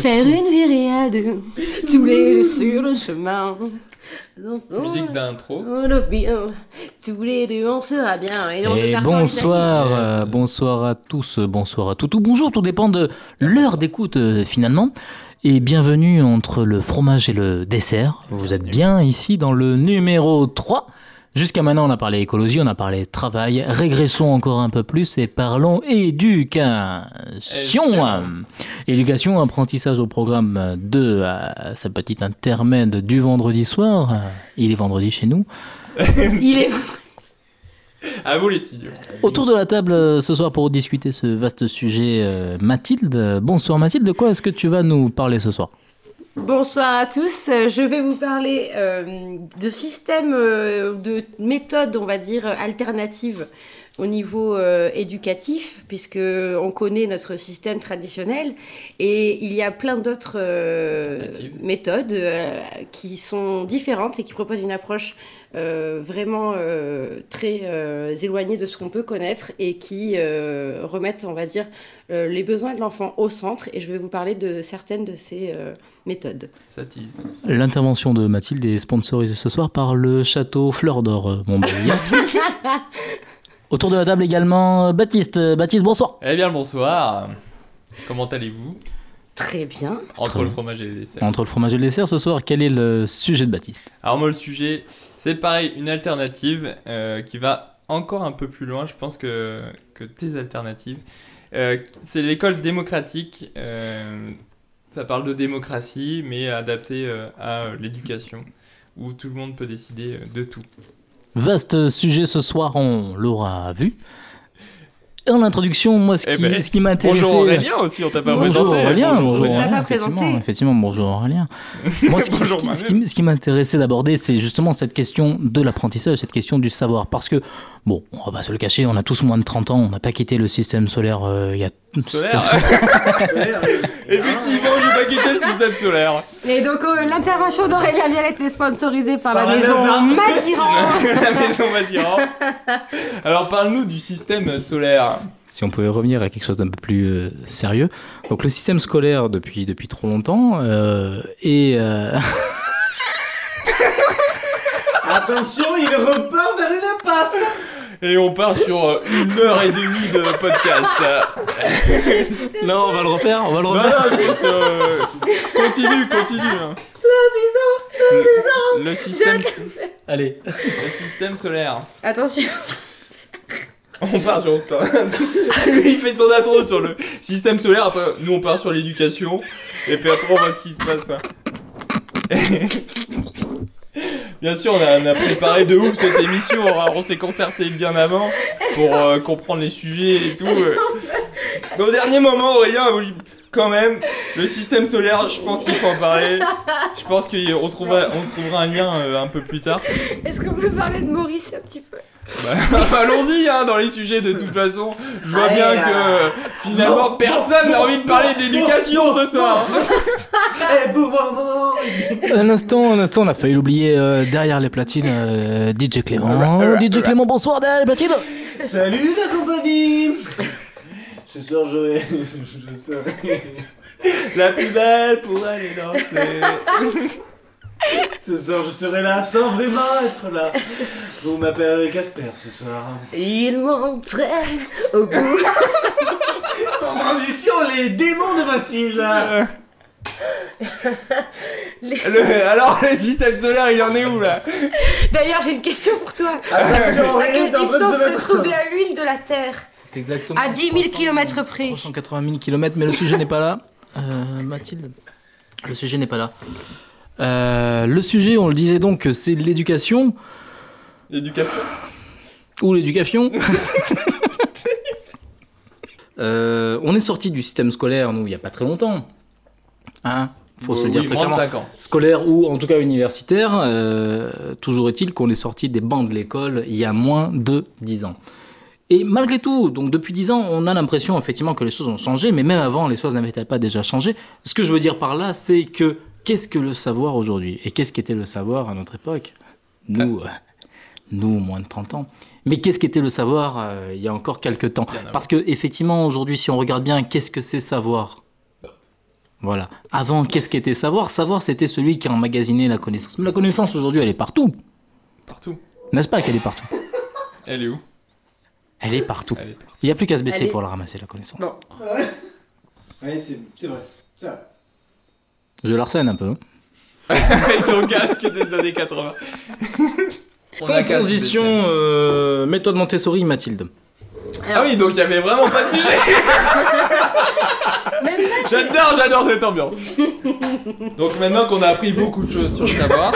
Faire une virée à deux, tous les deux sur le chemin. Musique d'intro. On le bien, tous les deux on sera bien. Et, on Et repart bonsoir, Euh, bonsoir à tous, bonsoir à tout, ou bonjour, tout dépend de l'heure d'écoute euh, finalement. Et bienvenue entre le fromage et le dessert. Vous êtes bien ici dans le numéro 3. Jusqu'à maintenant, on a parlé écologie, on a parlé travail. Régressons encore un peu plus et parlons éducation. Éducation, apprentissage au programme de euh, sa petite intermède du vendredi soir. Il est vendredi chez nous. Il est À vous les studios. Autour de la table euh, ce soir pour discuter ce vaste sujet, euh, Mathilde. Bonsoir Mathilde, de quoi est-ce que tu vas nous parler ce soir? Bonsoir à tous. Je vais vous parler euh, de systèmes, euh, de méthodes, on va dire, alternatives au niveau euh, éducatif, puisque on connaît notre système traditionnel, et il y a plein d'autres méthodes qui sont différentes et qui proposent une approche vraiment euh, très euh, éloignée de ce qu'on peut connaître et qui euh, remettent, on va dire, euh, les besoins de l'enfant au centre. Et je vais vous parler de certaines de ces euh, méthodes. Ça tease. L'intervention de Mathilde est sponsorisée ce soir par le château Fleur d'Or euh, Montbazillac. Autour de la table également euh, Baptiste. Euh, Baptiste, bonsoir. Eh bien le bonsoir. Comment allez-vous? Très bien. Entre Très le fromage et le dessert. Entre le fromage et le dessert ce soir, quel est le sujet de Baptiste? Alors moi le sujet, c'est pareil, une alternative euh, qui va encore un peu plus loin, je pense que, que tes alternatives. Euh, c'est l'école démocratique. euh, ça parle de démocratie, mais adapté à l'éducation, où tout le monde peut décider de tout. Vaste sujet ce soir, on l'aura vu. En introduction, moi, ce Eh qui, ben, ce qui m'intéressait... Bonjour Aurélien aussi, on t'a pas Bonjour présenté. Aurélien, bonjour Aurélien, pas effectivement, présenté. effectivement, bonjour Aurélien. Moi, ce qui, Bonjour ce qui- ce qui m'intéressait d'aborder, c'est justement cette question de l'apprentissage, cette question du savoir. Parce que, bon, on va pas se le cacher, on a tous moins de 30 ans, on n'a pas quitté le système solaire euh, il y a... Solaire. Effectivement, j'ai pas quitté le système solaire. Et donc, euh, l'intervention d'Aurélien Violette est sponsorisée par, Par la la maison. Madiran. La maison Madiran. Alors parle-nous du système solaire. Si on pouvait revenir à quelque chose d'un peu plus euh, sérieux. Donc le système scolaire, depuis, depuis trop longtemps, euh, est... euh, Attention, il repart vers une impasse Et on part sur euh, une heure et demie de podcast. Non, on va le refaire, on va le refaire. non, je pense, euh, continue, continue. hein. Le système, Allez. le système solaire. Attention. On part sur. Lui, il fait son intro sur le système solaire. Après, nous, on part sur l'éducation. Et puis après, on voit ce qui se passe. Bien sûr, on a, préparé de ouf cette émission. On, s'est concerté bien avant pour euh, comprendre les sujets et tout. Mais au dernier moment, Aurélien a voulu quand même le système solaire. Je pense qu'il faut en parler. Je pense qu'on trouvera, on trouvera un lien euh, un peu plus tard. Est-ce qu'on peut parler de Maurice un petit peu? Bah, Allons-y hein, dans les sujets de toute façon. Je vois Allez, bien là. que euh, finalement Non, personne n'a envie de parler d'éducation ce soir. Eh. Un instant, un instant, on a failli l'oublier euh, derrière les platines, euh, DJ Clément. DJ Clément, bonsoir derrière les platines. Salut la compagnie Ce soir, j'aurai... Je serai... La plus belle pour aller danser. Ce soir, je serai là sans vraiment être là. Vous m'appellerez Casper ce soir. Il m'entraîne au bout. Sans transition, les démons de Mathilde Le- alors le système solaire il en est où là? D'ailleurs, j'ai une question pour toi. Attention, À quelle distance se trouve la Lune de la Terre? C'est exactement. À 10 000 km près. 380 000 km, mais le sujet n'est pas là. Euh, Mathilde, le sujet n'est pas là. Euh, le sujet, on le disait donc, c'est l'éducation L'éducation? ou l'éducation. Euh, on est sorti du système scolaire, nous, il n'y a pas très longtemps. Hein Faut se le dire Oui, très moins de clairement. 5 ans. Scolaire ou en tout cas universitaire, euh, toujours est-il qu'on est sorti des bancs de l'école il y a moins de 10 ans. Et malgré tout, donc depuis 10 ans, on a l'impression effectivement que les choses ont changé, mais même avant, les choses n'avaient-elles pas déjà changé? Ce que je veux dire par là, c'est que qu'est-ce que le savoir aujourd'hui Et qu'est-ce qu'était le savoir à notre époque Nous, euh, nous, moins de 30 ans. Mais qu'est-ce qu'était le savoir euh, il y a encore quelques temps. Parce que effectivement, aujourd'hui, si on regarde bien, qu'est-ce que c'est savoir Voilà. Avant, qu'est-ce qu'était savoir Savoir, c'était celui qui emmagasinait la connaissance. Mais la connaissance, aujourd'hui, elle est partout. Partout. N'est-ce pas qu'elle est partout Elle est où Elle est partout. Elle est partout. Il n'y a plus qu'à se baisser est- pour la ramasser, la connaissance. Bon. Ouais, c'est c'est vrai. C'est vrai. Je l'arsène un peu. hein. Avec ton casque des années 80. On a Sans transition, euh, méthode Montessori, Mathilde. Ah oui, donc il y avait vraiment pas de sujet. J'adore, j'adore cette ambiance. Donc maintenant qu'on a appris beaucoup de choses sur le savoir,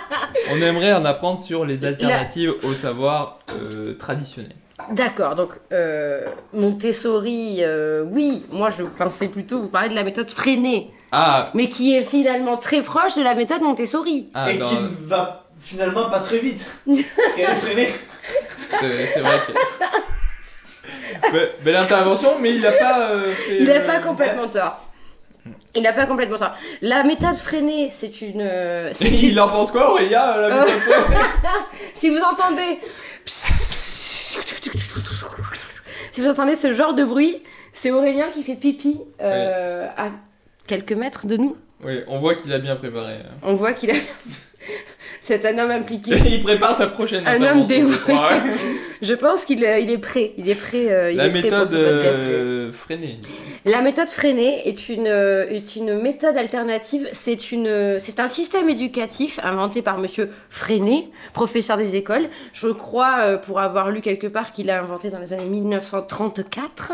on aimerait en apprendre sur les alternatives au savoir euh, traditionnel. D'accord, donc euh, Montessori, euh, oui, moi je pensais plutôt vous parler de la méthode freinée, Ah, mais qui est finalement très proche de la méthode Montessori. ah Et dans- qui ne va finalement pas très vite. Parce qu'elle est freinée. c'est c'est vrai que. Belle intervention, mais il a pas euh, fait. Il n'a euh, pas complètement tort. Il n'a pas complètement tort. La méthode freinée, c'est une... euh, c'est une- Il en pense quoi, Aurélia la méthode freinée Si vous entendez... Si vous entendez ce genre de bruit, c'est Aurélien qui fait pipi euh, à quelques mètres de nous. Oui, on voit qu'il a bien préparé. On voit qu'il a... C'est un homme impliqué. Il prépare sa prochaine Un homme dévoué. je pense qu'il est, il est prêt. Il est prêt. euh, il La est prêt pour méthode ce podcast. euh, freinée. La méthode freinée est une, euh, est une méthode alternative. C'est une, c'est un système éducatif inventé par Monsieur Freinet, professeur des écoles. Je crois, euh, pour avoir lu quelque part, qu'il l'a inventé dans les années 1934.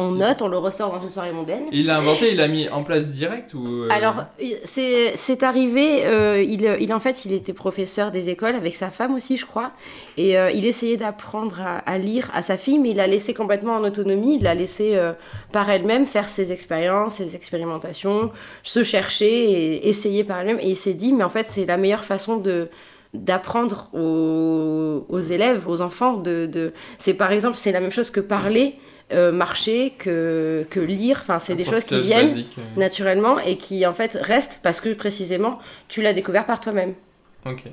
On note, on le ressort dans une soirée mondaine. Il l'a inventé, il l'a mis en place direct ou euh, Alors, c'est c'est arrivé, euh, il, il, en fait, il était professeur des écoles avec sa femme aussi, je crois, et euh, il essayait d'apprendre à, à lire à sa fille, mais il l'a laissé complètement en autonomie, il l'a laissé euh, par elle-même faire ses expériences, ses expérimentations, se chercher et essayer par elle-même, et il s'est dit, mais en fait, c'est la meilleure façon de d'apprendre aux, aux élèves, aux enfants, de, de... c'est par exemple, c'est la même chose que parler, euh, marcher, que, que lire, enfin, c'est des choses qui viennent basique, euh. naturellement et qui en fait restent parce que précisément tu l'as découvert par toi-même. Ok.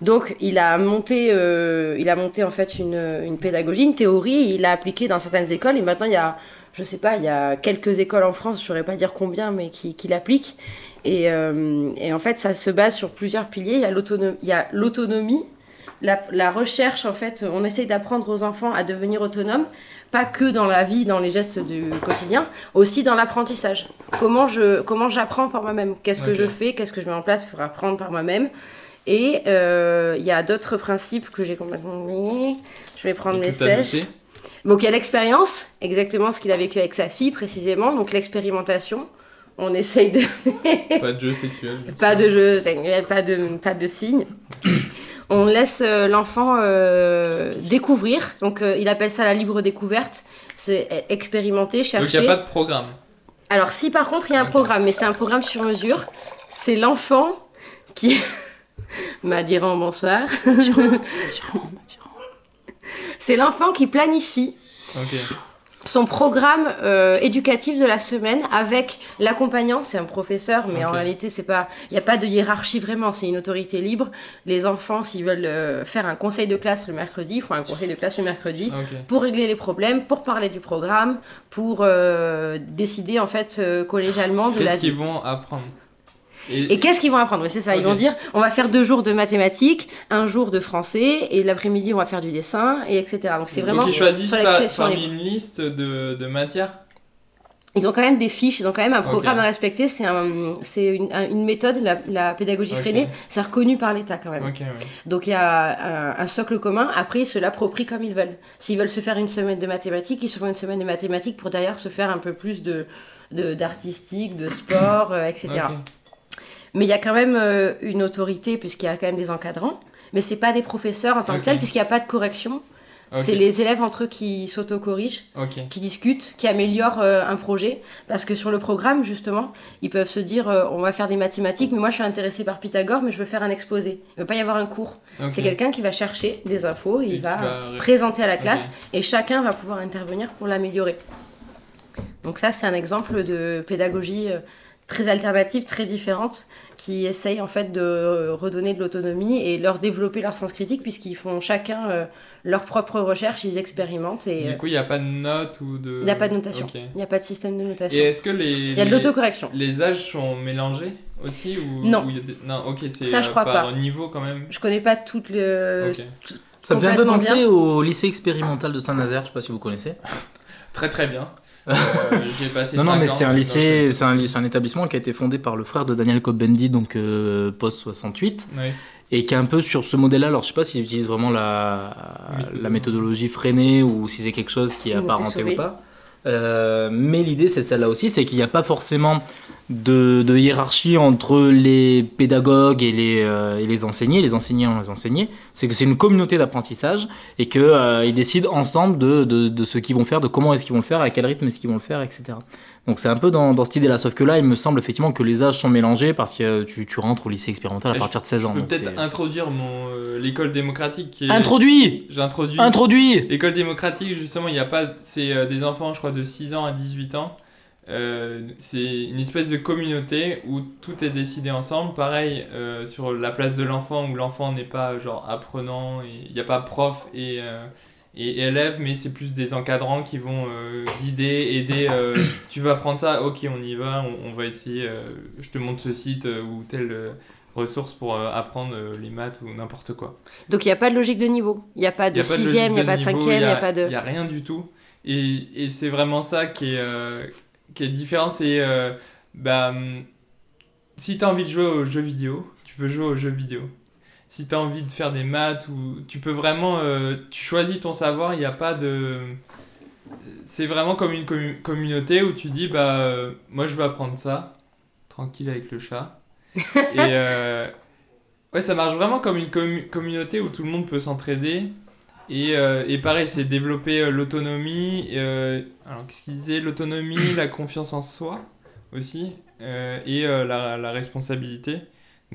Donc il a monté, euh, il a monté en fait une, une pédagogie, une théorie, il l'a appliquée dans certaines écoles et maintenant il y a, je sais pas, il y a quelques écoles en France, je saurais pas dire combien, mais qui, qui l'appliquent. Et, euh, et en fait ça se base sur plusieurs piliers. Il y a l'autonomie, il y a l'autonomie, la, la recherche en fait, on essaye d'apprendre aux enfants à devenir autonomes, pas que dans la vie, dans les gestes du quotidien, aussi dans l'apprentissage. Comment je, comment j'apprends par moi-même? Qu'est-ce que je fais? Qu'est-ce que je mets en place pour apprendre par moi-même? Et euh, il y a d'autres principes que j'ai complètement oubliés. Je vais prendre Et mes sèches. Donc il y a l'expérience, exactement ce qu'il a vécu avec sa fille précisément. Donc l'expérimentation. On essaye de Pas de jeu sexuel. pas de jeu sexuel, pas de, pas de signes. On laisse euh, l'enfant euh, découvrir. Donc, euh, il appelle ça la libre découverte. C'est euh, expérimenter, Donc il chercher. n'y a pas de programme. Alors, si par contre, il y a un programme, mais c'est un programme sur mesure, c'est l'enfant qui. Madiran, bonsoir. C'est l'enfant qui planifie Ok. Son programme euh, éducatif de la semaine avec l'accompagnant, c'est un professeur, mais en réalité, c'est pas, il n'y a pas de hiérarchie vraiment, c'est une autorité libre. Les enfants, s'ils veulent euh, faire un conseil de classe le mercredi, ils font un conseil de classe le mercredi pour régler les problèmes, pour parler du programme, pour euh, décider en fait collégialement de la Qu'est-ce qu'ils vont apprendre? Et qu'est-ce qu'ils vont apprendre Oui, C'est ça, ils vont dire on va faire deux jours de mathématiques, un jour de français, et l'après-midi on va faire du dessin, et etc. Donc c'est vraiment Donc ils choisissent sur parmi libre. une liste de, de matières Ils ont quand même des fiches, ils ont quand même un programme à respecter. C'est un, c'est une, un- une méthode, la, la pédagogie Ok. freinée, c'est reconnu par l'État quand même. Ouais. Donc il y a un, un socle commun. Après, ils se l'approprient comme ils veulent. S'ils veulent se faire une semaine de mathématiques, ils se font une semaine de mathématiques pour derrière se faire un peu plus de de- d'artistique, de, sport, euh, etc. Mais il y a quand même euh, une autorité puisqu'il y a quand même des encadrants. Mais c'est pas des professeurs en tant que tels puisqu'il n'y a pas de correction. C'est les élèves entre eux qui s'auto-corrigent qui discutent, qui améliorent euh, un projet. Parce que sur le programme, justement, ils peuvent se dire euh, on va faire des mathématiques, mais moi je suis intéressé par Pythagore, mais je veux faire un exposé. Il ne va pas y avoir un cours. C'est quelqu'un qui va chercher des infos, et il va va ré- présenter à la classe, et chacun va pouvoir intervenir pour l'améliorer. Donc, ça, c'est un exemple de pédagogie euh, très alternatives, très différentes, qui essayent en fait de redonner de l'autonomie et leur développer leur sens critique, puisqu'ils font chacun euh, leur propre recherche, ils expérimentent. Et, Du coup, il n'y a pas de note ou de. il n'y a pas de notation, il n'y a pas de système de Et notation. est-ce que les. Il y a de l'autocorrection. Les âges sont mélangés aussi ou Non. ou il y a des- Non, ok, c'est Ça, je euh, crois par pas. niveau quand même. Je connais pas toutes les. Ça me fait un peu penser bien. au lycée expérimental de Saint-Nazaire, je sais pas si vous connaissez. Très très bien. J'ai passé Non, non, mais c'est un lycée, c'est un, c'est un établissement qui a été fondé par le frère de Daniel Cohn-Bendit, donc euh, post 68, Ouais. et qui est un peu sur ce modèle-là. Alors, je sais pas s'ils utilisent vraiment la, Méthodologie. la méthodologie freinée ou si c'est quelque chose qui est apparenté ou pas. Euh, mais l'idée, c'est celle-là aussi, c'est qu'il n'y a pas forcément de, hiérarchie entre les pédagogues et les, euh, les enseignés, les enseignants et les enseignés. C'est que c'est une communauté d'apprentissage et qu'ils ils décident ensemble de, de, de ce qu'ils vont faire, de comment est-ce qu'ils vont le faire, à quel rythme est-ce qu'ils vont le faire, etc. Donc c'est un peu dans, dans cette idée-là. Sauf que là, il me semble effectivement que les âges sont mélangés parce que euh, tu, tu rentres au lycée expérimental à partir de 16 ans. Je peux peut-être introduire mon euh, l'école démocratique qui est. Introduit J'introduis. Introduit L'école démocratique, justement, il n'y a pas. C'est euh, des enfants, je crois, de 6 ans à 18 ans. Euh, c'est une espèce de communauté où tout est décidé ensemble. Pareil sur la place de l'enfant, où l'enfant n'est pas genre apprenant, et il n'y a pas prof et, et élève, mais c'est plus des encadrants qui vont euh, guider, aider. euh, tu vas apprendre ça, ok, on y va, on, on va essayer. euh, je te montre ce site ou telle ressource pour apprendre les maths ou n'importe quoi. Donc il n'y a pas de logique de niveau. Il n'y a pas de sixième, il n'y a pas de cinquième, il n'y a pas Il de. n'y a rien du tout. Et, et c'est vraiment ça qui est, qui est différent. C'est. bah, hum, si tu as envie de jouer aux jeux vidéo, tu peux jouer aux jeux vidéo. Si tu as envie de faire des maths, ou tu peux vraiment. euh, tu choisis ton savoir, il n'y a pas de. C'est vraiment comme une commu- communauté où tu dis bah euh, moi je veux apprendre ça tranquille avec le chat et euh, ouais ça marche vraiment comme une commu- communauté où tout le monde peut s'entraider et, et pareil, c'est développer l'autonomie. alors, qu'est-ce qu'il disait? L'autonomie, la confiance en soi aussi, et la, la responsabilité.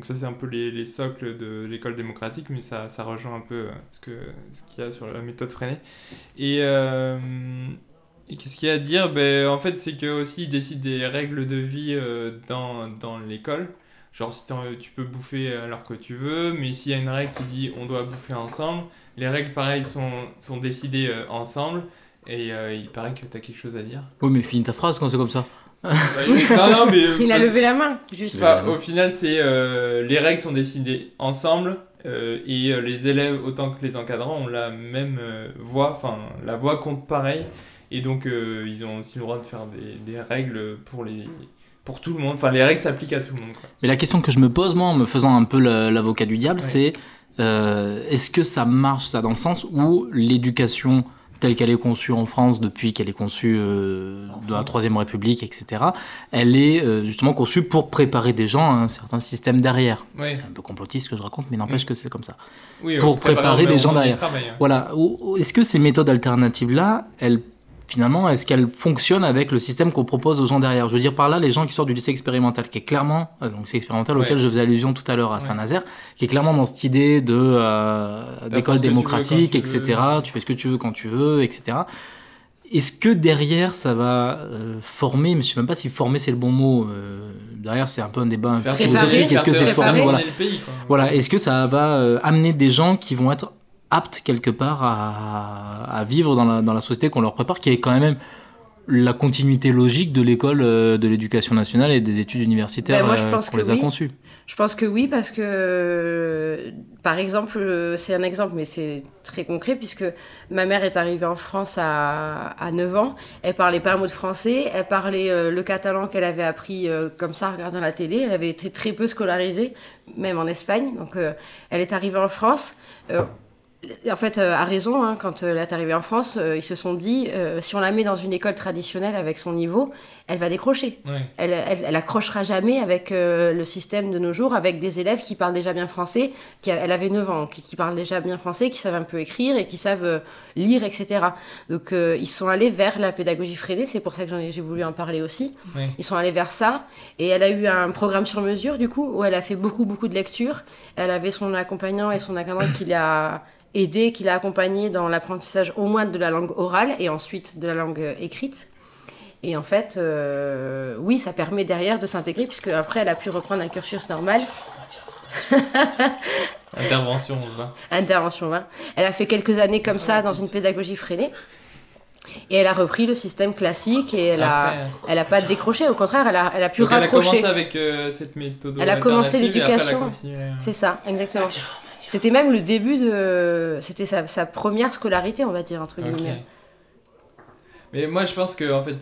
Donc, ça, c'est un peu les, les socles de l'école démocratique, mais ça, ça rejoint un peu euh, ce que ce qu'il y a sur la méthode freinée. Et, euh, et qu'est-ce qu'il y a à dire? Ben, En fait, c'est que aussi, ils décident des règles de vie euh, dans, dans l'école. Genre, si tu peux bouffer alors que tu veux, mais s'il y a une règle qui dit on doit bouffer ensemble, les règles, pareil, sont, sont décidées ensemble. Et il paraît que tu as quelque chose à dire. Oui, mais finis ta phrase quand c'est comme ça. Bah, non, non, mais. euh, Il a parce- levé la main, juste. Enfin, au final, c'est euh, les règles sont décidées ensemble euh, et euh, les élèves autant que les encadrants ont la même euh, voix, enfin la voix compte pareil et donc euh, ils ont aussi le droit de faire des, des règles pour les pour tout le monde. Enfin, les règles s'appliquent à tout le monde. Quoi. Mais la question que je me pose, moi, en me faisant un peu l'avocat du diable, Ouais. c'est euh, est-ce que ça marche, ça, dans le sens où l'éducation telle qu'elle est conçue en France depuis qu'elle est conçue euh, dans la Troisième République, etc., elle est euh, justement conçue pour préparer des gens à un certain système derrière. C'est un peu complotiste ce que je raconte, mais n'empêche que c'est comme ça. Oui, Pour préparer des gens derrière. travail, hein. Voilà. Est-ce que ces méthodes alternatives-là, elles, finalement, est-ce qu'elles fonctionnent avec le système qu'on propose aux gens derrière? Je veux dire par là, les gens qui sortent du lycée expérimental, qui est clairement, euh, donc c'est expérimental auquel je faisais allusion tout à l'heure à Ouais. Saint-Nazaire, qui est clairement dans cette idée de euh, d'école tu démocratique, tu etc. veux. Tu fais ce que tu veux quand tu veux, etc. Est-ce que derrière ça va euh, former, mais je sais même pas si former c'est le bon mot. euh, derrière c'est un peu un débat philosophique. Est-ce que c'est former Voilà. Voilà, est-ce que ça va euh, amener des gens qui vont être aptes quelque part à, à vivre dans la, dans la société qu'on leur prépare, qui est quand même la continuité logique de l'école euh, de l'éducation nationale et des études universitaires Ben, moi, je euh, pense qu'on les a oui. conçues Je pense que oui, parce que, par exemple, euh, c'est un exemple, mais c'est très concret, puisque ma mère est arrivée en France à, à 9 ans. Elle parlait pas un mot de français. Elle parlait le catalan qu'elle avait appris comme ça, en regardant la télé. Elle avait été très peu scolarisée, même en Espagne. Donc, elle est arrivée en France. Euh, en fait, euh, à raison, hein, quand euh, elle est arrivée en France, euh, ils se sont dit, euh, si on la met dans une école traditionnelle avec son niveau, elle va décrocher Ouais. elle, elle, elle accrochera jamais avec euh, le système de nos jours, avec des élèves qui parlent déjà bien français, qui, a- elle avait 9 ans, qui, qui parlent déjà bien français, qui savent un peu écrire et qui savent euh, lire, etc. Donc euh, ils sont allés vers la pédagogie freinée, c'est pour ça que j'ai voulu en parler aussi. Ouais. Ils sont allés vers ça, et elle a eu un programme sur mesure, du coup, où elle a fait beaucoup, beaucoup de lectures. Elle avait son accompagnant et son accompagnante qui l'a aidé, qui l'a accompagné dans l'apprentissage au moins de la langue orale et ensuite de la langue euh, écrite. Et en fait, euh, oui, ça permet derrière de s'intégrer, puisque après, elle a pu reprendre un cursus normal. Intervention 20. Intervention 20. Elle a fait quelques années comme ça dans une pédagogie freinée. Et elle a repris le système classique et elle a, Après, elle a pas décroché. Au contraire, elle a, elle a pu donc elle a raccrocher. commencé avec euh, cette méthode. Elle a commencé après, l'éducation. C'est ça, exactement. C'était même le début de. C'était sa, sa première scolarité, on va dire, entre guillemets. Mais moi, je pense que en fait,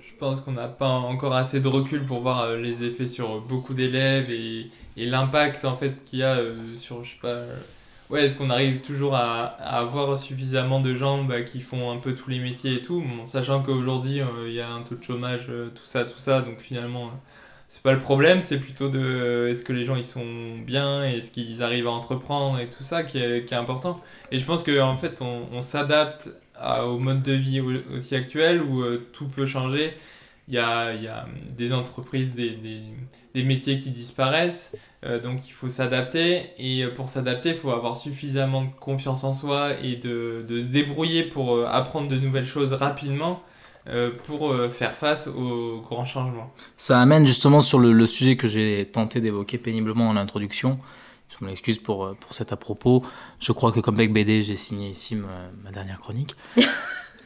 je pense qu'on n'a pas encore assez de recul pour voir euh, les effets sur beaucoup d'élèves et, et l'impact en fait qu'il y a euh, sur, je sais pas. euh, Ouais, est-ce qu'on arrive toujours à, à avoir suffisamment de gens bah, qui font un peu tous les métiers et tout, bon, sachant qu'aujourd'hui euh, il y a un taux de chômage, euh, tout ça, tout ça, donc finalement c'est pas le problème, c'est plutôt de est-ce que les gens ils sont bien, est-ce qu'ils arrivent à entreprendre et tout ça qui est, qui est important. Et je pense qu'en fait on, on s'adapte au mode de vie au- aussi actuel où euh, tout peut changer. Il y a, y a des entreprises, des, des, des métiers qui disparaissent, euh, donc il faut s'adapter. Et euh, pour s'adapter, il faut avoir suffisamment de confiance en soi et de, de se débrouiller pour apprendre de nouvelles choses rapidement pour euh, faire face aux grands changements. Ça amène justement sur le, le sujet que j'ai tenté d'évoquer péniblement en introduction. Je m'excuse pour, euh, pour cet à propos. Je crois que comme Bec BD, j'ai signé ici ma, ma dernière chronique.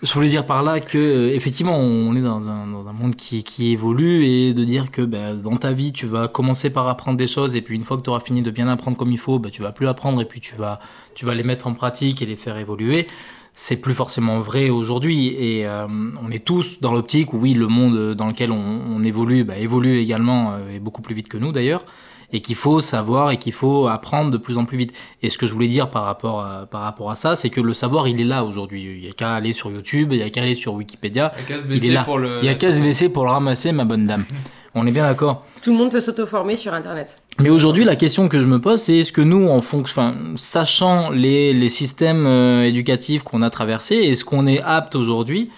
Je voulais dire par là que euh, effectivement on est dans un, dans un monde qui, qui évolue et de dire que ben, dans ta vie tu vas commencer par apprendre des choses et puis une fois que tu auras fini de bien apprendre comme il faut, ben, tu vas plus apprendre et puis tu vas, tu vas les mettre en pratique et les faire évoluer. C'est plus forcément vrai aujourd'hui et euh, on est tous dans l'optique où oui le monde dans lequel on, on évolue ben, évolue également euh, et beaucoup plus vite que nous d'ailleurs et qu'il faut savoir et qu'il faut apprendre de plus en plus vite. Et ce que je voulais dire par rapport à, par rapport à ça, c'est que le savoir, il est là aujourd'hui. Il n'y a qu'à aller sur YouTube, il n'y a qu'à aller sur Wikipédia, Il y a qu'à se baisser là. pour le. il n'y a qu'à se baisser pour le ramasser, ma bonne dame. On est bien d'accord. Tout le monde peut s'auto-former sur Internet. Mais aujourd'hui, la question que je me pose, c'est est-ce que nous, en enfin, sachant les, les systèmes euh, éducatifs qu'on a traversés, est-ce qu'on est apte aujourd'hui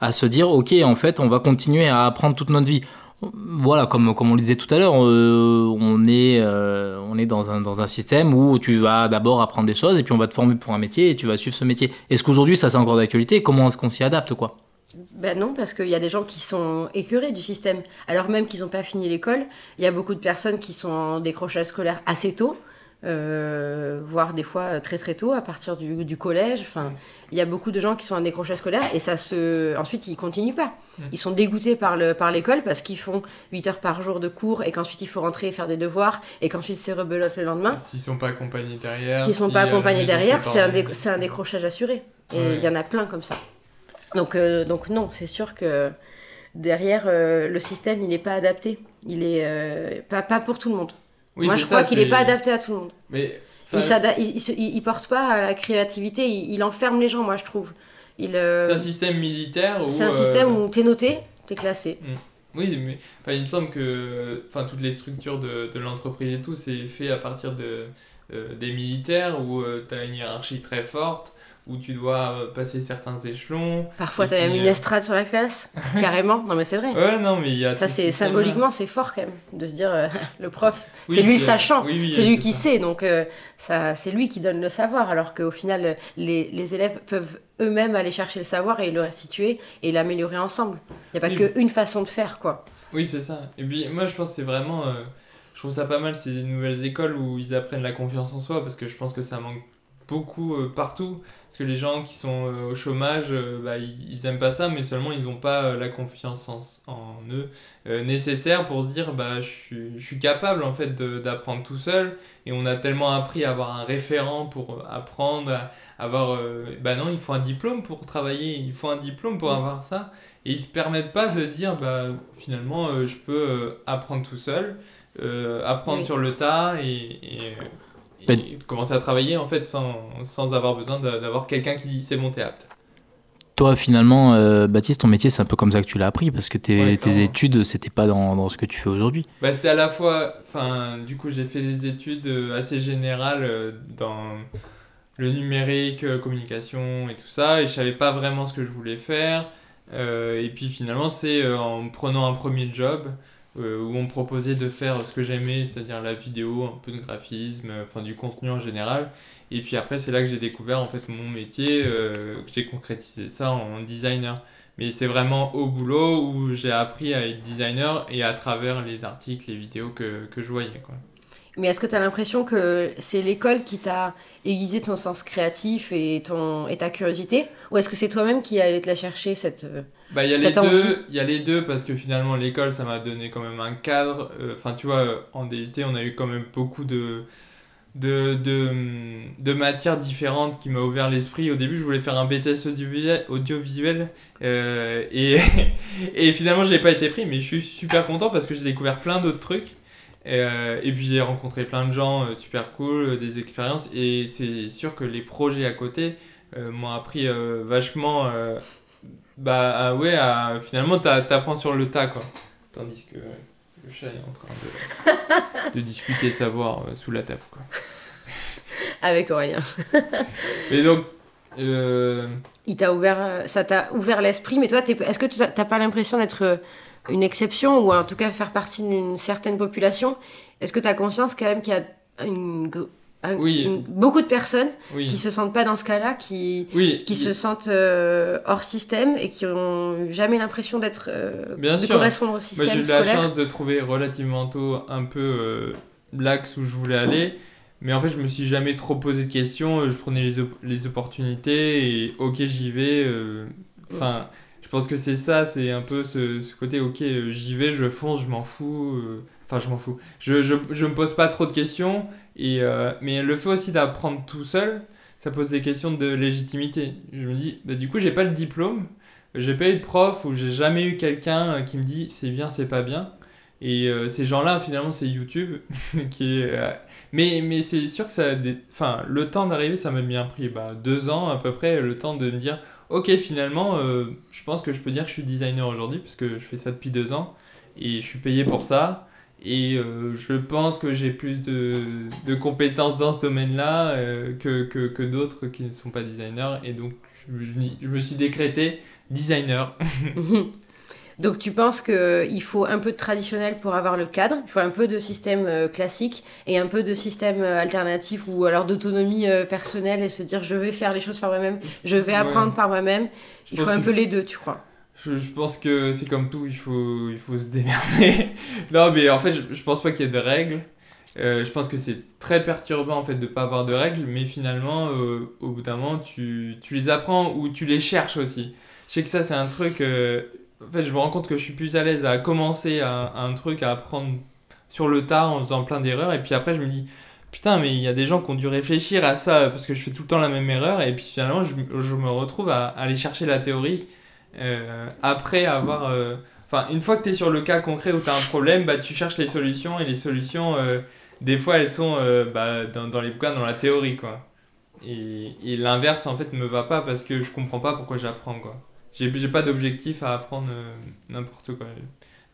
à se dire, ok, en fait, on va continuer à apprendre toute notre vie? Voilà, comme, comme on le disait tout à l'heure, euh, on est, euh, on est dans, un, dans un système où tu vas d'abord apprendre des choses et puis on va te former pour un métier et tu vas suivre ce métier. Est-ce qu'aujourd'hui ça c'est encore d'actualité? Comment est-ce qu'on s'y adapte quoi? Ben non, parce qu'il y a des gens qui sont écœurés du système. Alors même qu'ils n'ont pas fini l'école, il y a beaucoup de personnes qui sont en décrochage scolaire assez tôt, euh, voire des fois très très tôt, à partir du, du collège. Enfin, il y a beaucoup de gens qui sont en décrochage scolaire et ça se... ensuite ils continuent pas. Mm. Ils sont dégoûtés par le par l'école parce qu'ils font 8 heures par jour de cours et qu'ensuite il faut rentrer et faire des devoirs et qu'ensuite c'est rebelote le lendemain. S'ils sont pas accompagnés derrière. S'ils sont si, pas euh, accompagnés derrière, c'est un, dé- décrochage assuré. Et il Ouais. y en a plein comme ça. Donc, euh, donc non, c'est sûr que derrière, euh, le système, il n'est pas adapté. Il est euh, pas, pas pour tout le monde. Oui, Moi, je crois qu'il n'est pas adapté à tout le monde. Mais. Il, il porte pas à la créativité, il, il enferme les gens, moi, je trouve. Euh, C'est un système militaire c'est un euh, système où t'es noté, t'es classé. Oui, mais enfin, il me semble que enfin, toutes les structures de, de l'entreprise et tout, c'est fait à partir de, euh, des militaires où tu as une hiérarchie très forte, où tu dois euh, passer certains échelons. Parfois, t'as même une euh, estrade sur la classe, carrément. Non, mais c'est vrai. Ouais, non, mais il y a. Ça, c'est symboliquement, c'est fort quand même, de se dire, euh, le prof, Oui, c'est lui le sachant. oui, oui, C'est lui qui ça. sait, donc euh, ça, c'est lui qui donne le savoir, alors qu'au final, les, les élèves peuvent eux-mêmes aller chercher le savoir et le restituer et l'améliorer ensemble. Il n'y a pas qu'une façon de faire, quoi. Oui, c'est ça. Et puis moi, je pense que c'est vraiment. euh, je trouve ça pas mal ces nouvelles écoles où ils apprennent la confiance en soi parce que je pense que ça manque beaucoup euh, partout. Parce que les gens qui sont euh, au chômage, euh, bah, ils, ils aiment pas ça, mais seulement ils n'ont pas la confiance en, en eux nécessaire pour se dire bah, je, suis, je suis capable en fait d'apprendre tout seul. Et on a tellement appris à avoir un référent pour apprendre, à avoir. bah non, il faut un diplôme pour travailler, il faut un diplôme pour avoir ça. Et ils se permettent pas de dire bah finalement je peux apprendre tout seul, apprendre Oui. sur le tas et, et, et commencer à travailler en fait sans, sans avoir besoin d'a- d'avoir quelqu'un qui dit c'est bon t'es apte. Toi finalement, euh, Baptiste, ton métier c'est un peu comme ça que tu l'as appris parce que tes, Ouais, tes études c'était pas dans, dans ce que tu fais aujourd'hui. Bah, c'était à la fois, enfin du coup j'ai fait des études euh, assez générales euh, dans le numérique, communication et tout ça et je savais pas vraiment ce que je voulais faire. Euh, et puis finalement c'est en prenant un premier job euh, où on me proposait de faire ce que j'aimais, c'est-à-dire la vidéo, un peu de graphisme, euh, enfin du contenu en général. Et puis après, c'est là que j'ai découvert en fait mon métier, euh, que j'ai concrétisé ça en designer. Mais c'est vraiment au boulot où j'ai appris à être designer et à travers les articles, les vidéos que, que je voyais. Quoi. Mais est-ce que tu as l'impression que c'est l'école qui t'a aiguisé ton sens créatif et, ton, et ta curiosité? Ou est-ce que c'est toi-même qui allais te la chercher cette, euh, Bah, il y a les envie? deux, il y a les deux parce que finalement l'école ça m'a donné quand même un cadre. Euh, Enfin tu vois, euh, en DUT on a eu quand même beaucoup de de, de, de matières différentes qui m'a ouvert l'esprit. Au début je voulais faire un BTS audiovisuel, audiovisuel euh, et, et finalement je n'ai pas été pris mais je suis super content parce que j'ai découvert plein d'autres trucs. Euh, et puis j'ai rencontré plein de gens euh, super cool, euh, des expériences et c'est sûr que les projets à côté m'ont appris vachement bah ah ouais, à- finalement t'a- t'apprends sur le tas quoi. Tandis que le chat est en train de, de discuter savoir sous la table quoi. avec Aurélien Et donc, Il t'a ouvert, ça t'a ouvert l'esprit, mais toi, t'es- est-ce que tu t'as pas l'impression d'être une exception ou en tout cas faire partie d'une certaine population Est-ce que tu as conscience quand même qu'il y a une, gr- un- Oui. une- beaucoup de personnes qui oui, se sentent pas dans ce cas-là, qui, oui, qui se sentent euh, hors système et qui ont jamais l'impression d'être euh, Bien de sûr. correspondre au système j'ai eu la chance de trouver relativement tôt un peu euh, l'axe où je voulais aller. Mais en fait, je me suis jamais trop posé de questions. euh, Je prenais les, op- les opportunités et ok, j'y vais. euh, Enfin, pense que c'est ça, c'est un peu ce, côté ok, euh, j'y vais, je fonce, je m'en fous. euh, Enfin, je m'en fous. Je, je, je me pose pas trop de questions. Et, euh, mais le fait aussi d'apprendre tout seul, ça pose des questions de légitimité. Je me dis, bah, du coup, j'ai pas le diplôme. J'ai pas eu de prof ou j'ai jamais eu quelqu'un qui me dit c'est bien, c'est pas bien. Et ces gens-là, finalement, c'est YouTube. qui est, Mais, mais c'est sûr que ça. a des- Enfin, le temps d'arriver, ça m'a bien pris bah, deux ans à peu près, le temps de me dire ok, finalement, euh, je pense que je peux dire que je suis designer aujourd'hui, parce que je fais ça depuis deux ans. Et je suis payé pour ça. Et euh, je pense que j'ai plus de, compétences dans ce domaine-là euh, que, que, d'autres qui ne sont pas designers. Et donc, je me suis décrété designer. Donc tu penses qu'il faut un peu de traditionnel pour avoir le cadre, il faut un peu de système euh, classique et un peu de système euh, alternatif ou alors d'autonomie euh, personnelle et se dire je vais faire les choses par moi-même, je vais Ouais. apprendre par moi-même. Il faut un peu les deux, tu crois? Je, je pense que c'est comme tout, il faut, il faut se démerder. non, mais en fait, je, je pense pas qu'il y ait de règles. Euh, je pense que c'est très perturbant en fait de pas avoir de règles, mais finalement, euh, au bout d'un moment, tu, tu les apprends ou tu les cherches aussi. Je sais que ça, c'est un truc. euh, en fait, je me rends compte que je suis plus à l'aise à commencer un truc, à apprendre sur le tas en faisant plein d'erreurs, et puis après, je me dis. Putain, mais il y a des gens qui ont dû réfléchir à ça parce que je fais tout le temps la même erreur, et puis finalement, je, me retrouve à, aller chercher la théorie euh, après avoir. euh, Enfin, une fois que tu es sur le cas concret où tu as un problème, bah, tu cherches les solutions et les solutions, euh, des fois, elles sont bah, dans, dans les bouquins, dans la théorie, quoi. Et, et l'inverse, en fait, me va pas parce que je comprends pas pourquoi j'apprends, quoi. J'ai j'ai pas d'objectif à apprendre euh, n'importe quoi.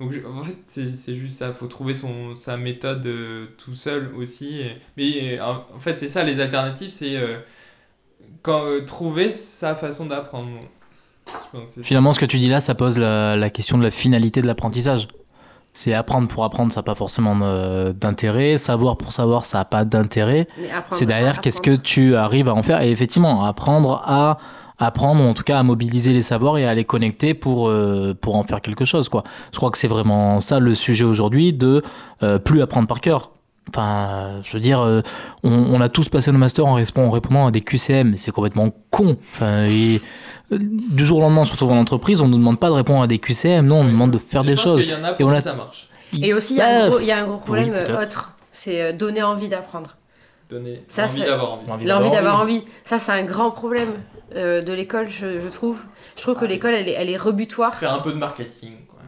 Donc, je- en fait, c'est c'est juste ça, faut trouver son, sa méthode euh, tout seul aussi. et- mais en, en fait, c'est ça, les alternatives, c'est euh, quand, euh, trouver sa façon d'apprendre. Finalement, ce que tu dis là, ça pose la, la question de la finalité de l'apprentissage. C'est apprendre pour apprendre, ça n'a pas forcément d'intérêt. Savoir pour savoir, ça n'a pas d'intérêt. C'est derrière qu'est-ce que tu arrives à en faire? Et effectivement, apprendre à apprendre, ou en tout cas à mobiliser les savoirs et à les connecter pour, euh, pour en faire quelque chose. Quoi. Je crois que c'est vraiment ça le sujet aujourd'hui, de euh, plus apprendre par cœur. Enfin, je veux dire, euh, on, on a tous passé nos masters en, répond- en répondant à des QCM, c'est complètement con. Enfin, et, du jour au lendemain, on se retrouve en entreprise, on ne nous demande pas de répondre à des QCM, non, on nous demande de faire des pense choses. y en a Et pour on qui a- ça marche. Et aussi, il y, a un Bah, gros- il y a un gros oui, problème autre, c'est donner envie d'apprendre. Donner Ça, envie c'est- d'avoir envie. Envie L'envie d'avoir d'avoir envie. Ça, c'est un grand problème euh, de l'école, je, je trouve. Je trouve que Ah. l'école, elle est, elle est rebutoire. Faire un peu de marketing, quoi.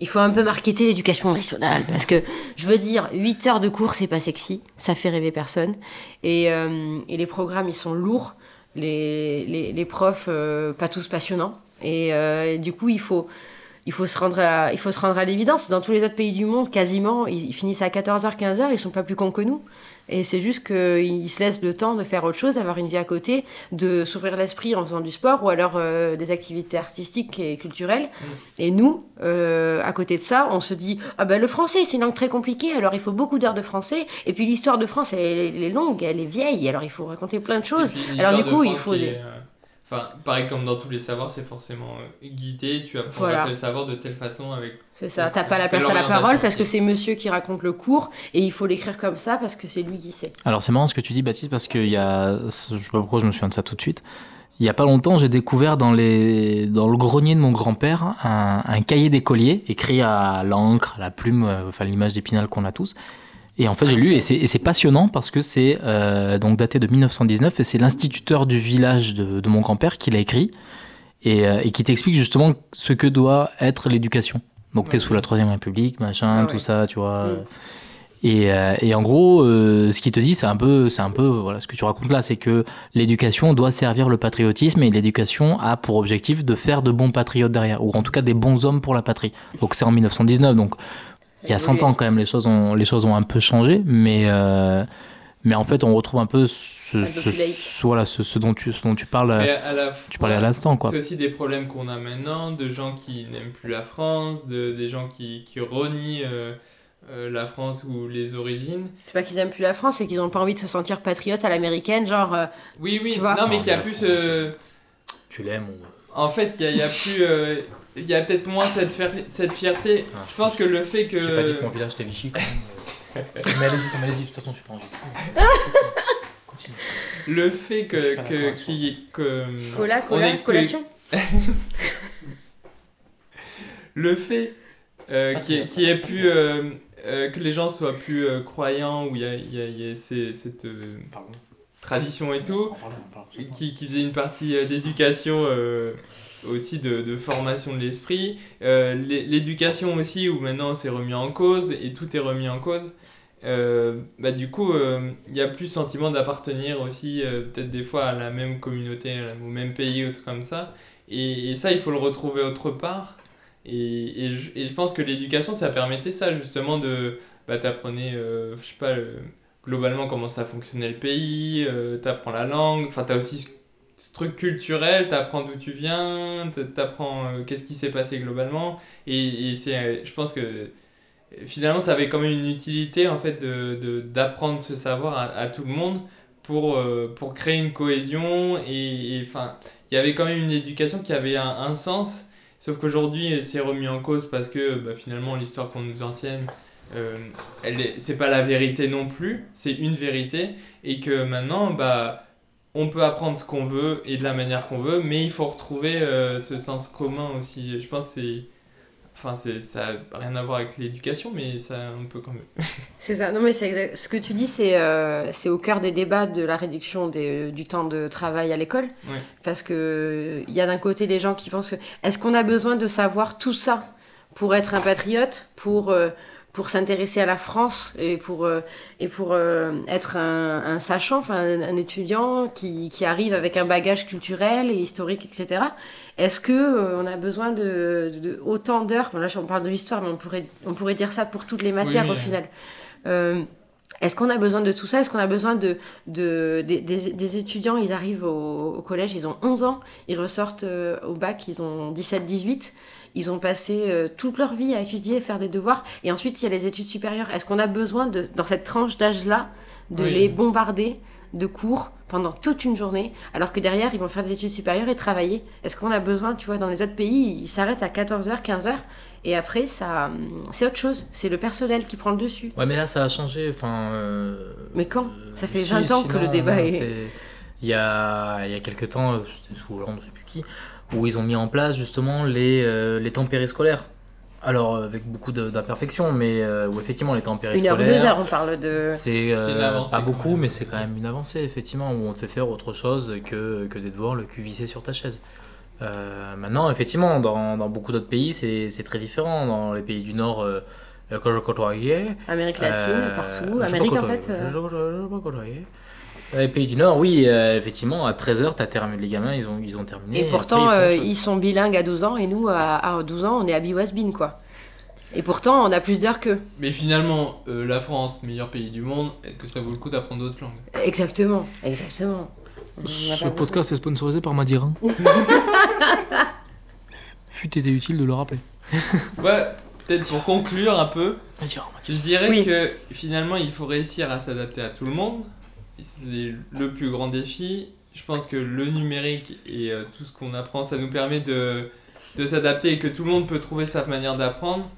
Il faut un peu marketer l'éducation nationale parce que je veux dire, 8 heures de cours, c'est pas sexy, ça fait rêver personne. Et, euh, et les programmes, ils sont lourds, les, les, les profs, euh, pas tous passionnants. Et, et du coup, il faut, il faut se rendre à, il faut se rendre à l'évidence. Dans tous les autres pays du monde, quasiment, ils, ils finissent à 14h, 15h, ils sont pas plus cons que nous. Et c'est juste qu'ils se laissent le temps de faire autre chose, d'avoir une vie à côté, de s'ouvrir l'esprit en faisant du sport ou alors euh, des activités artistiques et culturelles. Et nous, euh, à côté de ça, on se dit ah ben le français c'est une langue très compliquée, alors il faut beaucoup d'heures de français. Et puis l'histoire de France elle, elle est longue, elle est vieille, alors il faut raconter plein de choses. Puis, Alors, du coup, France il faut est, euh, Enfin, pareil comme dans tous les savoirs, c'est forcément euh, guidé, tu apprends Voilà. tel savoir de telle façon avec... C'est ça, t'as pas la place à la parole parce que c'est monsieur qui raconte le cours et il faut l'écrire comme ça parce que c'est lui qui sait. Alors c'est marrant ce que tu dis Baptiste parce qu'il y a, je sais pas pourquoi je me souviens de ça tout de suite. Il y a pas longtemps, j'ai découvert dans, les, dans le grenier de mon grand-père un, un cahier d'écolier écrit à l'encre, à la plume, euh, enfin l'image d'épinal qu'on a tous. Et en fait, j'ai lu et c'est passionnant parce que c'est euh, donc daté de 1919 et c'est l'instituteur du village de, de mon grand-père qui l'a écrit et, euh, et qui t'explique justement ce que doit être l'éducation. Donc Ouais. sous la Troisième République, machin, Ah tout ouais. ça, tu vois. Mm. Et, euh, et en gros, euh, ce qu'il te dit, c'est un peu, c'est un peu, voilà, ce que tu racontes là, c'est que l'éducation doit servir le patriotisme et l'éducation a pour objectif de faire de bons patriotes derrière, ou en tout cas des bons hommes pour la patrie. Donc c'est en 1919, donc il y a 100 ans quand même, les choses ont, les choses ont un peu changé, mais, euh, mais en fait, on retrouve un peu ce, voilà, ce, ce dont tu, ce dont tu parles, Mais à la tu parlais à l'instant, quoi. C'est aussi des problèmes qu'on a maintenant, de gens qui n'aiment plus la France, de, des gens qui, qui renient euh, euh, la France ou les origines. C'est pas qu'ils aiment plus la France, c'est qu'ils ont pas envie de se sentir patriotes à l'américaine, genre euh, Oui, oui, Tu vois non mais qu'il y a plus... euh, Tu l'aimes ou... En fait, il y a, il y a plus... euh, Il y a peut-être moins cette, cette fierté. Ah. Je pense que le fait que... J'ai pas dit que mon village était Vichy. quand même, euh. mais allez-y, mais allez-y, de toute façon, je suis pas enregistré. Continue. Le fait que... que, que cola, on cola, est que- collation. le fait euh, Ah, qu'il y ait- y plus... euh, euh, que les gens soient plus euh, croyants, où il y a, il y a- il y a ces- cette euh, Pardon. tradition et tout, qui, qui faisait une partie euh, d'éducation euh, aussi de, de formation de l'esprit Euh, l'é- l'éducation aussi où maintenant c'est remis en cause et tout est remis en cause. Euh, bah du coup euh, il y a plus sentiment d'appartenir aussi euh, peut-être des fois à la même communauté au même pays ou tout comme ça. Et, et ça il faut le retrouver autre part. Et, et, je, et je pense que l'éducation ça permettait ça justement de bah t'apprenais euh, je sais pas euh, globalement comment ça fonctionnait le pays, euh, t'apprends la langue, enfin t'as aussi ce, truc culturel, t'apprends d'où tu viens, t'apprends euh, qu'est-ce qui s'est passé globalement, et, et c'est, euh, je pense que euh, finalement ça avait quand même une utilité en fait de, d'apprendre ce savoir à, tout le monde pour, euh, pour créer une cohésion, et enfin il y avait quand même une éducation qui avait un, sens, sauf qu'aujourd'hui c'est remis en cause parce que bah, finalement l'histoire qu'on nous enseigne elle est- c'est pas la vérité non plus, c'est une vérité, et que maintenant, bah, on peut apprendre ce qu'on veut et de la manière qu'on veut, mais il faut retrouver euh, ce sens commun aussi. Je pense que c'est. Enfin, ça n'a rien à voir avec l'éducation, mais ça un peu quand même. C'est ça. Non mais c'est exact. Ce que tu dis, c'est euh, au cœur des débats de la réduction des- du temps de travail à l'école, parce que il y a d'un côté les gens qui pensent que est-ce qu'on a besoin de savoir tout ça pour être un patriote, pour euh, pour s'intéresser à la France et pour euh, et pour euh, être un, un sachant, enfin un, un étudiant qui, qui arrive avec un bagage culturel et historique, etc. Est-ce que euh, on a besoin de, de autant d'heures? Bon, Là, on parle de l'histoire, mais on pourrait on pourrait dire ça pour toutes les matières Oui, au final. Euh, est-ce qu'on a besoin de tout ça? Est-ce qu'on a besoin de, de, des, des- des étudiants? Ils arrivent au, au collège, ils ont 11 ans, ils ressortent au bac, ils ont 17-18. Ils ont passé euh, toute leur vie à étudier, faire des devoirs. Et ensuite, il y a les études supérieures. Est-ce qu'on a besoin, de, dans cette tranche d'âge-là, de Oui. les bombarder de cours pendant toute une journée, alors que derrière, ils vont faire des études supérieures et travailler? Est-ce qu'on a besoin, tu vois, dans les autres pays, ils s'arrêtent à 14h, 15h, et après, ça, hum, c'est autre chose. C'est le personnel qui prend le dessus. Ouais, mais là, ça a changé. Enfin. euh, Mais quand? Euh, Ça fait si, 20 ans que le débat non, est- Il y a, il y a quelques temps, euh, c'était sous Hollande, je sais plus qui, où ils ont mis en place justement les, euh, les temps périscolaires. Alors, euh, avec beaucoup d'imperfections, mais euh, où effectivement, les temps Une heure périscolaires. deux heures, on parle de. C'est euh, C'est une avancée, pas beaucoup, mais c'est quand même une avancée, effectivement, où on te fait faire autre chose que, que des devoirs, le cul vissé sur ta chaise. Euh, maintenant, effectivement, dans, dans beaucoup d'autres pays, c'est c'est très différent. Dans les pays du Nord, euh, quand je côtoyais. Amérique latine, euh, partout. Amérique, en fait. euh, je je les pays du Nord, oui, euh, effectivement, à 13h, t'as terminé, les gamins, ils ont, ils ont terminé. Et pourtant, après, euh, ils font autre ils sont bilingues à 12 ans, et nous, à, à 12 ans, on est à Biwasbin, quoi. Et pourtant, on a plus d'heures qu'eux. Mais finalement, euh, la France, meilleur pays du monde, est-ce que ça vaut le coup d'apprendre d'autres langues? Exactement, exactement. Ce podcast est sponsorisé par Madirin. Fut été utile de le rappeler. Ouais, peut-être pour conclure un peu, Madirin, Madirin. Je dirais Oui. que finalement il faut réussir à s'adapter à tout le monde. C'est le plus grand défi. je pense que le numérique et euh, tout ce qu'on apprend, ça nous permet de, de s'adapter et que tout le monde peut trouver sa manière d'apprendre.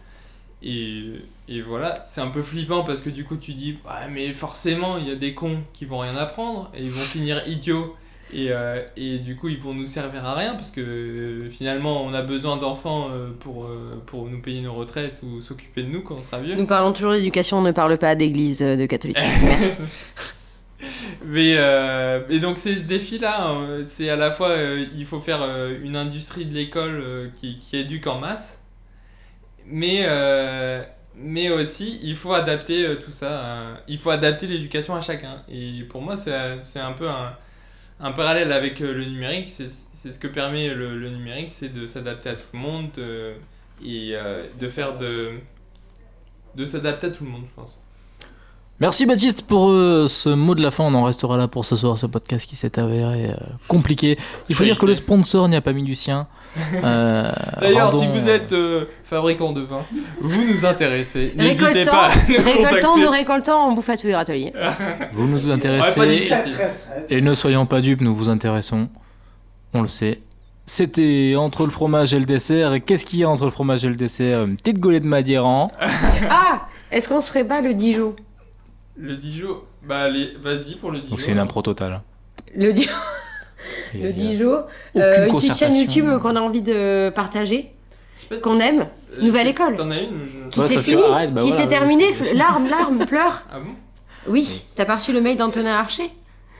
Et, et voilà, c'est un peu flippant parce que du coup tu dis, ouais, mais forcément il y a des cons qui vont rien apprendre et ils vont finir idiots. Et, euh, et du coup ils vont nous servir à rien parce que euh, finalement on a besoin d'enfants euh, pour, pour nous payer nos retraites ou s'occuper de nous quand on sera vieux. Nous parlons toujours d'éducation, on ne parle pas d'église de catholicisme. Merci. Mais, euh, et donc ces défis-là, hein, c'est à la fois, euh, il faut faire euh, une industrie de l'école euh, qui, qui éduque en masse, mais, euh, mais aussi il faut adapter euh, tout ça, hein. il faut adapter l'éducation à chacun. Et pour moi, c'est c'est un peu un, un parallèle avec euh, le numérique, c'est c'est ce que permet le, le numérique, c'est de s'adapter à tout le monde euh, et euh, de faire de, de s'adapter à tout le monde, je pense. Merci Baptiste pour euh, ce mot de la fin. On en restera là pour ce soir, ce podcast qui s'est avéré euh, compliqué. Il faut dire que le sponsor n'y a pas mis du sien. Euh, D'ailleurs, si vous êtes euh, fabricant de vin, vous nous intéressez. N'hésitez Récoltant, pas à nous récoltant, nous récoltons, on bouffe à tous les râteliers. vous nous intéressez et ne soyons pas dupes, nous vous intéressons. On le sait. C'était entre le fromage et le dessert. Et qu'est-ce qu'il y a entre le fromage et le dessert? Une petite gaulée de Madéran. Ah Est-ce qu'on serait pas le Dijon? Le Dijon, bah allez, vas-y pour le Dijon. Donc c'est une impro totale. Le, Di- Il y a- le Dijon, aucune euh, une petite chaîne. YouTube qu'on a envie de partager, qu'on aime, euh, Nouvelle École. T'en as une je- qui Ouais, s'est ça fait- fini, arrête, bah qui voilà, s'est oui, terminé, c'est- larmes, larmes, pleurs. Ah bon? Oui, t'as pas reçu le mail d'Antonin Archer?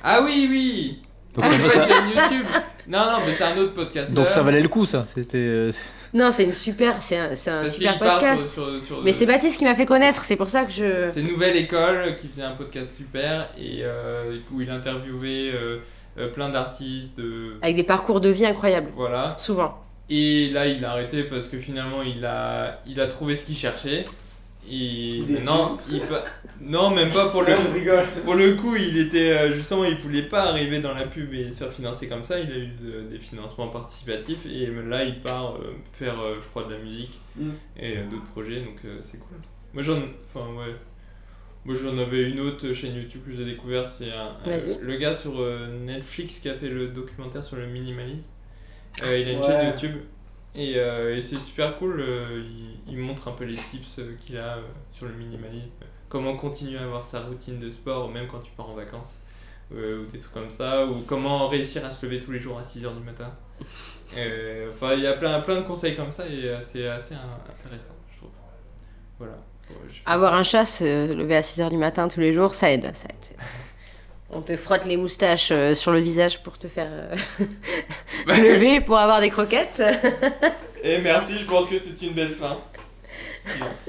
Ah oui, oui Donc, Ah, ça, chaîne YouTube Non, non, mais c'est un autre podcast. donc ça valait le coup, ça. C'était. Non, c'est une super, c'est un, c'est un Parce qu'il super parle podcast. sur- sur- sur- Mais c'est Baptiste qui m'a fait connaître, c'est pour ça que je. C'est Nouvelle École qui faisait un podcast super et euh, où il interviewait euh, euh, plein d'artistes. De... Avec des parcours de vie incroyables, Voilà. souvent. Et là, il a arrêté parce que finalement, il a, il a trouvé ce qu'il cherchait. Et non, il pa- non, même pas pour le, Là, je rigole. pour le coup. Il était euh, justement, il voulait pas arriver dans la pub et se financer comme ça. Il a eu de- des financements participatifs et là, il part euh, faire, euh, je crois, de la musique Mm. et euh, d'autres projets. Donc euh, c'est cool. Moi, j'en, enfin ouais. Moi j'en avais une autre chaîne YouTube que j'ai découvert, c'est euh, le gars sur euh, Netflix qui a fait le documentaire sur le minimalisme. Euh, il a une Ouais. chaîne YouTube et, euh, et c'est super cool, euh, il, il montre un peu les tips qu'il a euh, sur le minimalisme, comment continuer à avoir sa routine de sport même quand tu pars en vacances, euh, ou des trucs comme ça, ou comment réussir à se lever tous les jours à 6h du matin. Euh, Enfin, il y a plein, plein de conseils comme ça et euh, c'est assez intéressant, je trouve. Voilà. Ouais, je. Avoir un chat, se lever à 6h du matin tous les jours, ça aide. Ça aide. On te frotte les moustaches euh, sur le visage pour te faire euh, lever, pour avoir des croquettes. Et merci, je pense que c'est une belle fin. Silence.